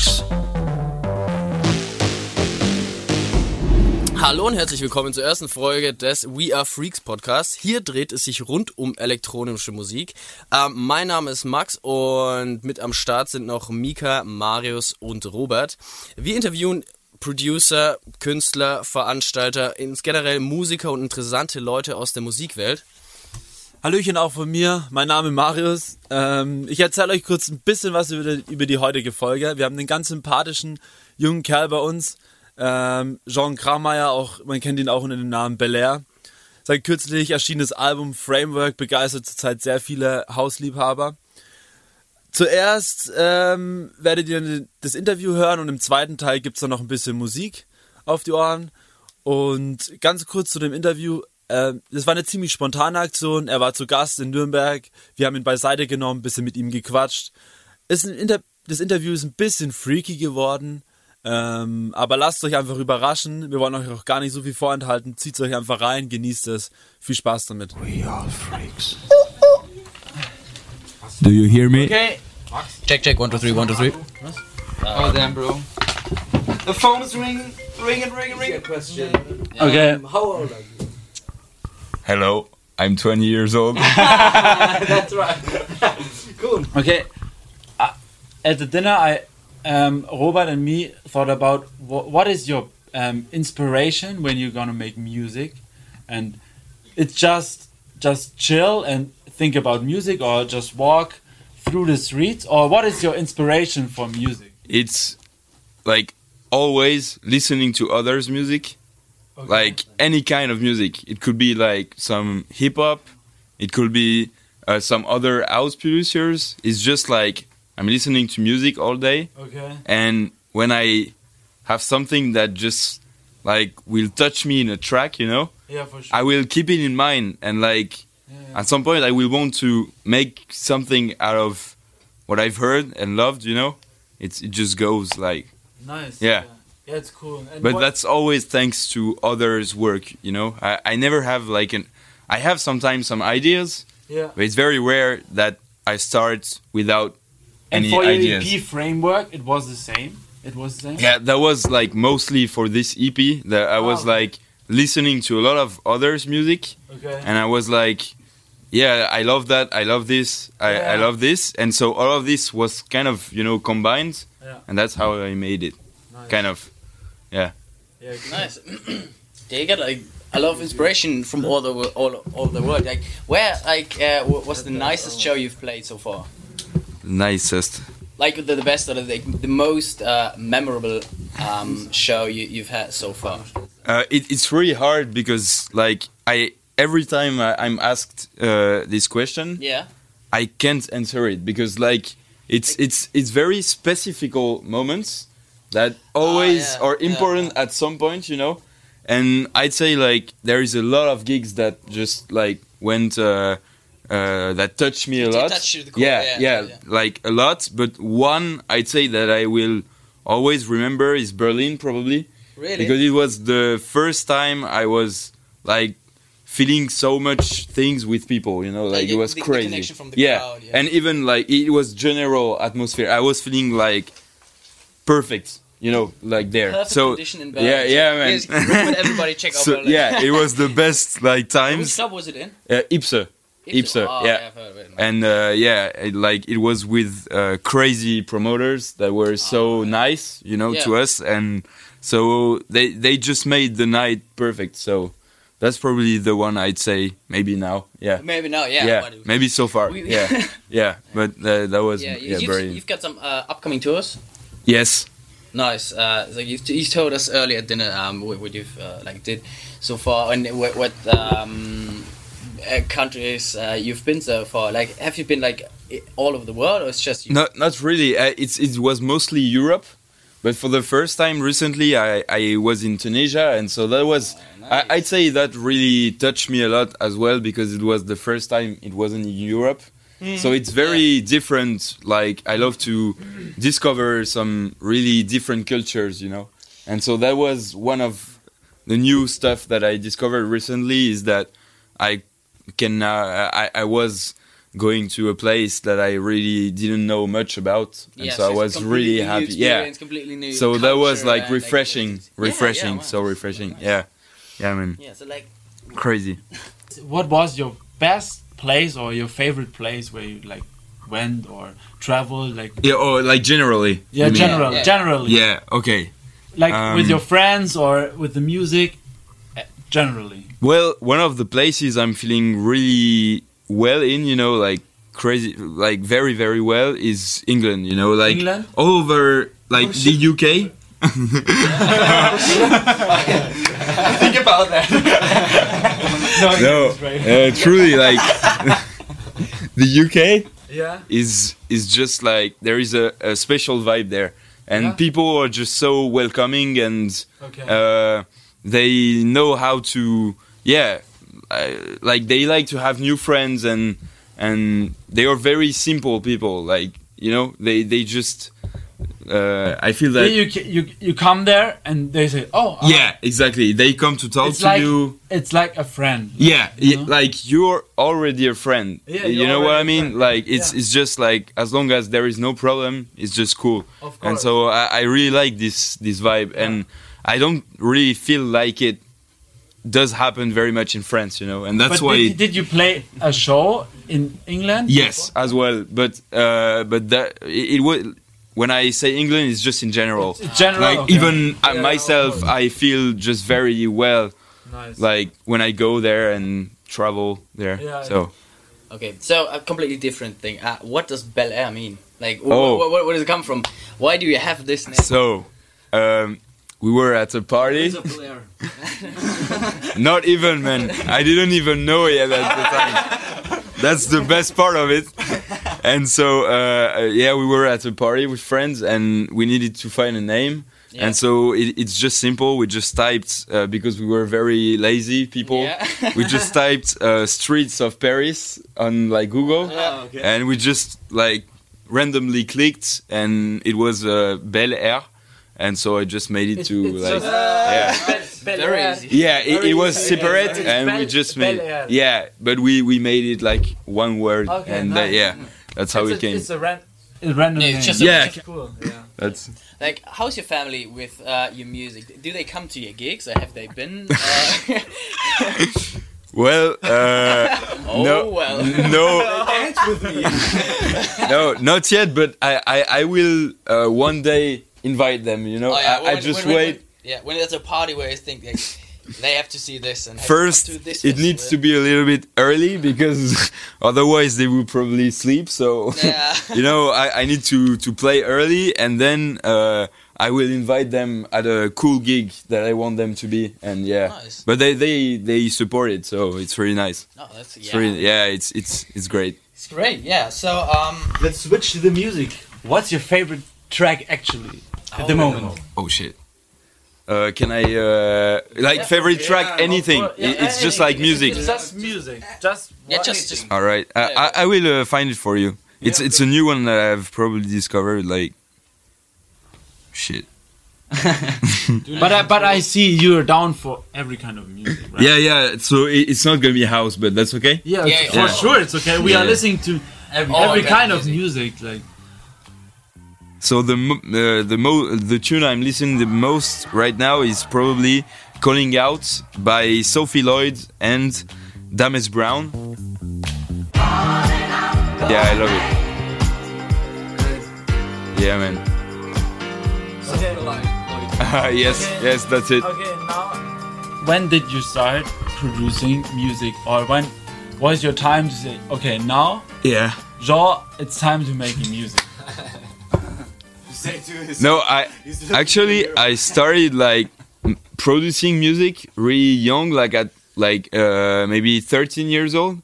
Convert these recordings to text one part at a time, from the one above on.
Freaks. Hallo und herzlich willkommen zur ersten Folge des We Are Freaks Podcast. Hier dreht es sich rund um elektronische Musik. Ähm, mein Name ist Max und mit am Start sind noch Mika, Marius und Robert. Wir interviewen Producer, Künstler, Veranstalter, generell Musiker und interessante Leute aus der Musikwelt. Hallöchen auch von mir, mein Name ist Marius. Ähm, ich erzähle euch kurz ein bisschen was über die, über die heutige Folge. Wir haben einen ganz sympathischen jungen Kerl bei uns, ähm, Jean Krameyer, auch, man kennt ihn auch unter dem Namen Belair. Sein kürzlich erschienenes Album Framework begeistert zurzeit sehr viele Hausliebhaber. Zuerst ähm, werdet ihr das Interview hören und im zweiten Teil gibt es dann noch ein bisschen Musik auf die Ohren. Und ganz kurz zu dem Interview. Äh, das war eine ziemlich spontane Aktion. Er war zu Gast in Nürnberg. Wir haben ihn beiseite genommen, ein bisschen mit ihm gequatscht. Inter das Interview ist ein bisschen freaky geworden. Ähm, aber lasst euch einfach überraschen. Wir wollen euch auch gar nicht so viel vorenthalten. Zieht euch einfach rein, genießt es. Viel Spaß damit. We are freaks. Do you hear me? Okay. Check, check, one, two, three, one, two, three. Oh damn, bro. The phone is ringing, ringing, ringing, ringing. Question. Okay. how old are you? Hello, I'm 20 years old. That's right. cool. Okay. Uh, at the dinner, I, um, Robert and me thought about wh- what is your um, inspiration when you're gonna make music, and it's just just chill and think about music, or just walk through the streets, or what is your inspiration for music? it's like always listening to others' music, like any kind of music. It could be like some hip hop, it could be uh, some other house producers. It's just like I'm listening to music all day, Okay. and when I have something that just like will touch me in a track, you know, Yeah, for sure. I will keep it in mind and like at some point I will want to make something out of what I've heard and loved, you know? It's it just goes like nice. Yeah. Yeah, it's cool. And but what- that's always thanks to others' work, you know? I, I never have like an I have sometimes some ideas, yeah. but it's very rare that I start without And any for your ideas. EP framework, it was the same. It was the same. Yeah, that was like mostly for this EP that I was okay. like listening to a lot of others' music Okay. and I was like, yeah, I love that. I love this. I, I Yeah. love this. And so all of this was kind of you know combined, Yeah. and that's how I made it. Nice. Kind of. Yeah. Yeah. Nice. you get like a lot of inspiration from all the all all the world. Like, where like uh, wh- what's the nicest show you've played so far? Nicest. Like the, the best or the, the most uh, memorable um, show you, you've had so far? Uh, it, it's really hard because like I every time I, I'm asked uh, this question, Yeah. I can't answer it because like it's it's it's very specific moments that always Ah, yeah, are yeah, important at some point, you know. And I'd say like there is a lot of gigs that just like went uh, uh, that touched me a lot. touched you the core, yeah, yeah, yeah, yeah. like a lot. But one I'd say that I will always remember is Berlin probably Really? because it was the first time I was like feeling so much things with people you know like, Like it was the- crazy the yeah. crowd, yeah. and even like it was general atmosphere I was feeling like perfect you know like there Perfect so yeah yeah man Yes, everybody check out so yeah it was the best like Which times club was it in? uh, Ipse Ipse, Oh, yeah. I've heard of it. and uh, yeah, it, like it was with uh, crazy promoters that were so nice, you know, to us, and so they they just made the night perfect. So that's probably the one I'd say maybe now. Yeah, Maybe now, yeah. yeah, maybe so far. Yeah, yeah, but uh, that was yeah, yeah, you've, very you've got some uh, upcoming tours. Yes. Nice. Uh, so you've, you told us earlier at dinner um, what, what you've uh, like did so far and what, what um, uh, countries uh, you've been so far. Like, have you been like all over the world, or it's just you? Not not really. Uh, it's it was mostly Europe, but for the first time recently, I I was in Tunisia, and so that was. I, I'd say that really touched me a lot as well because it was the first time it wasn't in Europe. So it's very different. Like I love to discover some really different cultures, you know. And so that was one of the new stuff that I discovered recently is that I can uh, I, I was going to a place that I really didn't know much about, and Yeah, so I was really new happy. Yeah, completely new so that was like and, refreshing, activities. Yeah, yeah, refreshing, wow. so refreshing. Yeah, yeah, man, Yeah, so like crazy. What was your best place or your favorite place where you like went or traveled? Like Yeah, oh, like generally. yeah, you mean? general, Yeah. generally. Yeah, okay. Like with Um, your friends or with the music. uh, Generally. Well, one of the places I'm feeling really well in, you know, like crazy, like very, very well, is England. You know, like England? all over, like the UK. Think about that. no, uh, truly, like the UK Yeah. is is just like there is a, a special vibe there, and Yeah. people are just so welcoming and Okay. uh, they know how to yeah uh, like they like to have new friends and and they are very simple people like you know they they just uh, I feel that you, you you come there and they say, "Oh, uh, yeah exactly. They come to talk It's to like- you. it's like a friend." yeah, You know? like you're already a friend. Yeah, you know what I mean? like it's Yeah. it's just like as long as there is no problem it's just cool. Of and so I, I really like this this vibe. And I don't really feel like it does happen very much in France you know? And that's but why did, did you play a show in England? yes as well. But uh but that it, it was when I say England it's just in general It's general. like okay. even Yeah, myself I feel just very well nice. like when I go there and travel there Yeah, so Okay, so a completely different thing. Uh, what does Bel Air mean? Like, wh- Oh. wh- wh- where does it come from? Why do you have this name? so um we were at a party Bel Air. Not even, man. I didn't even know it at the time. That's the best part of it. And so, uh, uh, yeah, we were at a party with friends, and we needed to find a name. Yeah. And so it, it's just simple. We just typed uh, because we were very lazy people. Yeah. we just typed uh, streets of Paris on like Google, Yeah. and we just like randomly clicked, and it was uh, Bel Air. And so I just made it to it's like just- yeah. Very easy. Yeah, it, it was separate, It's and we just made Air. yeah, but we we made it like one word, Okay, and uh, nice. yeah, that's how it's it a, came. It's a, ran- a random Yeah, it's just a- Yeah. just cool. Yeah. That's Like, how's your family with uh, your music? Do they come to your gigs, or have they been? Uh, well, uh, oh no, well. no, Dance no, not yet, but I I, I will uh, one day invite them. You know, Oh, yeah, I, when- I just when- when- wait. when- yeah, when there's a party where you think like, they have to see this and First, to this it needs to be a little bit early because otherwise they will probably sleep. So Yeah. you know, I, I need to to play early, and then uh, I will invite them at a cool gig that I want them to be, and yeah. Nice. But they they they support it, so it's really nice. Oh, that's It's yeah. really yeah, it's it's it's great. It's great. Yeah. So um. Let's switch to the music. What's your favorite track actually at the Oh. moment? Oh shit. Uh, can I uh, like favorite track? yeah, anything. Course, yeah, It- it's just like music. It's just music. Just Yeah, just just All right, I, I, I will uh, find it for you. It's Yeah, it's a new one that I've probably discovered. Like, shit. But I, but I see you're down for every kind of music, right? Yeah, yeah. So it, it's not gonna be house, but that's okay. Yeah, Yeah, for yeah. sure it's okay. We Yeah. are listening to every, every kind kind of of music. Like So the uh, the mo- the tune I'm listening the most right now is probably "Calling Out" by Sophie Lloyd and Dames Brown. Yeah, I love it. Yeah, man. Okay. yes, yes, that's it. okay, now when did you start producing music, or when was your time to say, okay, now, Yeah. Jean, it's time to make music? No, I actually I started like producing music really young, like at like uh, maybe 13 years old,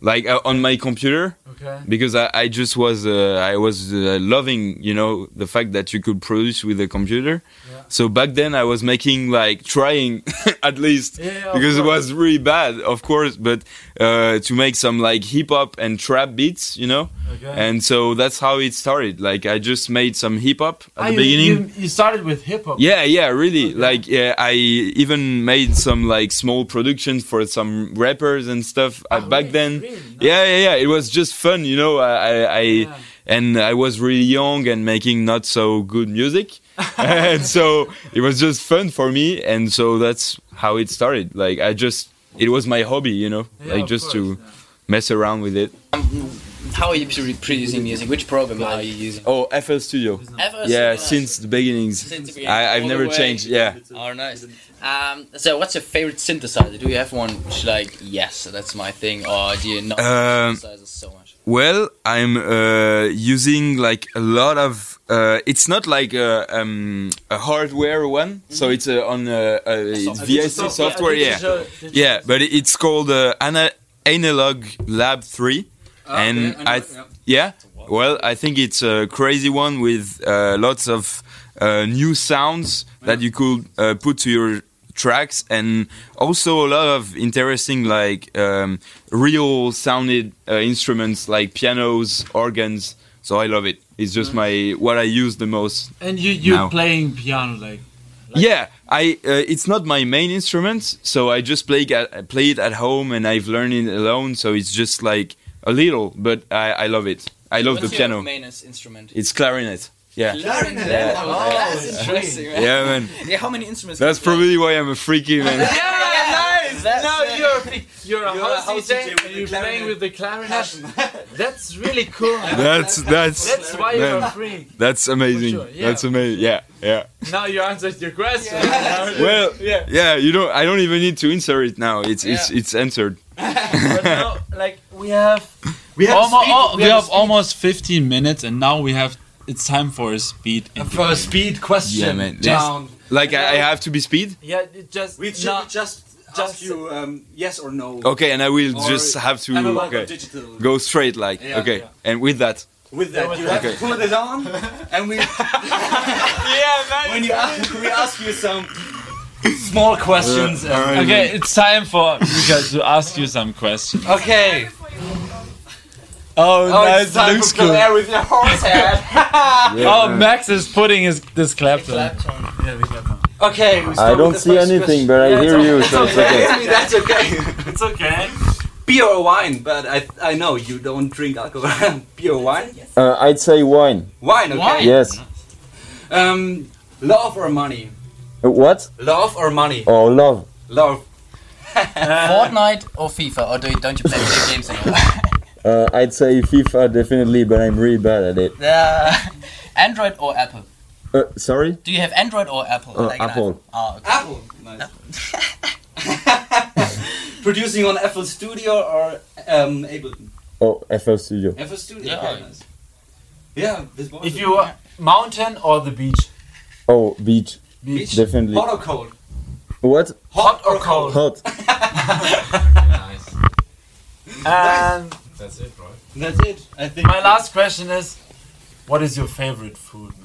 like uh, on my computer. Okay. because I, I just was uh, I was uh, loving you know the fact that you could produce with a computer Yeah. So back then I was making like trying at least Yeah, because it was really bad, of course, but uh, to make some like hip hop and trap beats, you know. Okay. And so that's how it started. Like I just made some hip hop at Ah, the you- beginning. You, you started with hip hop. Yeah, yeah, really. Like, yeah, I even made some like small productions for some rappers and stuff uh, back then. really? Yeah, yeah, yeah. It was just fun, you know. I, I, I and I was really young and making not so good music, and so it was just fun for me. And so that's how it started. Like, I just it was my hobby, you know, Yeah, like just course, to mess around with it. How are you producing music? Which program are you using? Oh, FL Studio. FL Yeah, Studio. since the beginnings. Since the beginning, I, I've all never changed. Yeah. Oh, nice. Um, so, what's your favorite synthesizer? Do you have one which, like, yes, that's my thing, or do you not Um, synthesizers so much? Well, I'm uh, using like a lot of. Uh, it's not like a, um, a hardware one, so it's uh, on uh, uh, it's VST software. Yeah, yeah, but it's called uh, Ana- Analog Lab Three, and I, th- yeah. Well, I think it's a crazy one with uh, lots of uh, new sounds that you could uh, put to your tracks, and also a lot of interesting like um, real sounded uh, instruments like pianos, organs. So I love it. It's just my what I use the most. And you you're Now. playing piano like. Yeah, I uh, it's not my main instrument, so I just play at, play it at home, and I've learned it alone. So it's just like a little, but I, I love it. I love What's the your piano. main instrument? It's clarinet. Yeah, Clarinet. Yeah. Oh, that's interesting, man. yeah, man. Yeah, how many instruments? That's probably why I'm a freaky man. play? nice. That's, No, uh, you're a, you're a You're a house house DJ DJ and you're playing with the clarinet. That's really cool. That's that's That's why you're a man, freak. that's amazing. Sure, yeah. That's amazing. Yeah, yeah. Now you answered your question. Well, yeah. yeah. You don't. I don't even need to insert it now. It's it's Yeah. it's answered. But no, like we have We have almost, speed, we have almost 15 minutes, and now we have it's time for a speed. for a speed question. Yeah, man. Down. Like I, I have to be speed. Yeah, just We should not- just just- you um, yes or no. Okay, and I will Or just have to okay, go straight. Like Yeah. okay, Yeah. and with that, With that, with you that. have to put it on, and we yeah, man. when you ask, we ask you some small questions. and- Okay, it's time for you to ask you some questions. Okay. Oh, Oh, it's time for Claire with your horse head. Oh, Max is putting his this clapton. Clapton. Yeah, the clapton. Okay. we start I don't see anything, question. but I Yeah, hear you, so it's okay. That's okay. It's okay. Beer or wine? But I I know you don't drink alcohol. Beer or wine? Uh, I'd say wine. Wine. Okay. Wine? Yes. Um, love or money? Uh, what? Love or money? Oh, love. Love. Fortnite or FIFA, or do you, don't you play video games anymore? Uh, I'd say FIFA definitely, but I'm really bad at it. Uh, Android or Apple? Uh, sorry? Do you have Android or Apple? Uh, Like Apple. iPhone? Oh, okay. Apple. Nice. Producing on FL Studio or um, Ableton? Oh, FL Studio. FL Studio. Yeah. Okay, nice. Yeah, this was If you are mountain or the beach. Oh, beach. Beach? Definitely. Hot or cold? What? Hot or cold? Hot. nice. And That's it. Right? That's it. I think. my last question is, what is your favorite food, man?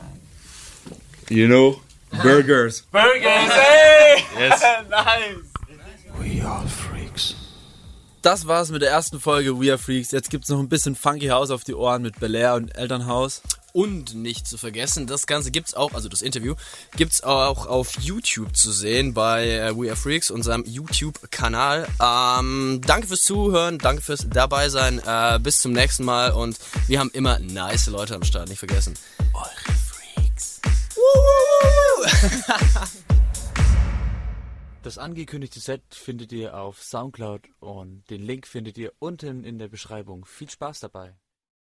You know, burgers. Burgers. Hey! Yes. nice. Das war's mit der ersten Folge We Are Freaks. Jetzt gibt's noch ein bisschen Funky House auf die Ohren mit Bel Air und Elternhaus. Und nicht zu vergessen, das Ganze gibt's auch, also das Interview, gibt's auch auf YouTube zu sehen bei äh, We Are Freaks, unserem YouTube-Kanal. Ähm, danke fürs Zuhören, danke fürs dabei sein. Äh, bis zum nächsten Mal und wir haben immer nice Leute am Start, nicht vergessen. Eure Das angekündigte Set findet ihr auf Soundcloud und den Link findet ihr unten in der Beschreibung. Viel Spaß dabei.